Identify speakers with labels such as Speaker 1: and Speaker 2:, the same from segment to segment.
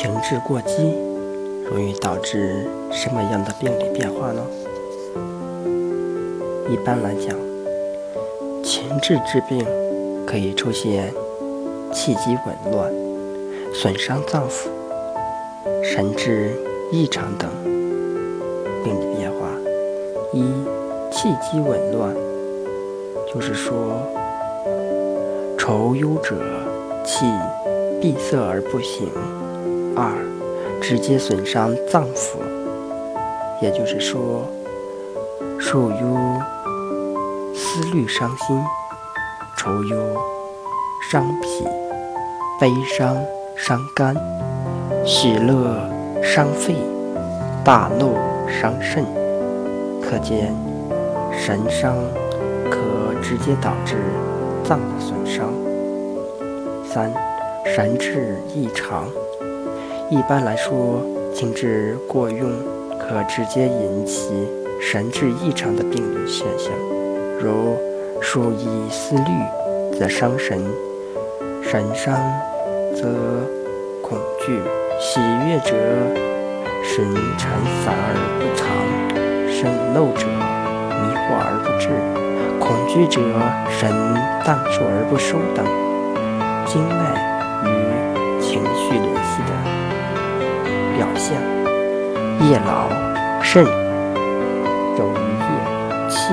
Speaker 1: 情志过激容易导致什么样的病理变化呢？一般来讲，情志致病可以出现气机紊乱、损伤脏腑、神志异常等病理变化。一、气机紊乱，就是说，愁忧者气闭塞而不醒。二、直接损伤脏腑，也就是说，受忧。思虑伤心，愁忧伤脾，悲伤伤肝，喜乐伤肺，大怒伤肾。可见神伤可直接导致脏的损伤。三、神志异常，一般来说，情志过用可直接引起神志异常的病理现象。如数以思虑，则伤神；神伤，则恐惧；喜悦者，神沉散而不藏；生漏者，迷惑而不治；恐惧者，神荡数而不收等。经脉夜劳肾，走于夜，气。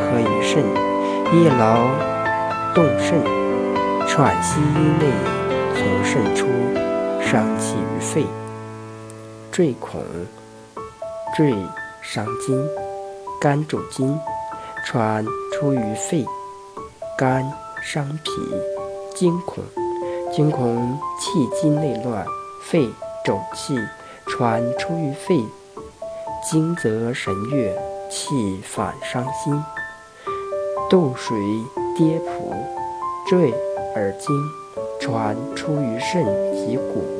Speaker 1: 合于肾，夜劳动肾，喘息内从肾出，伤气于肺。坠孔，坠伤筋，肝主筋，喘出于肺。肝伤脾，惊恐，惊恐气机内乱，肺肿气，喘出于肺。惊则神悦，气反伤心。斗水跌仆，坠而惊，传出于肾及骨。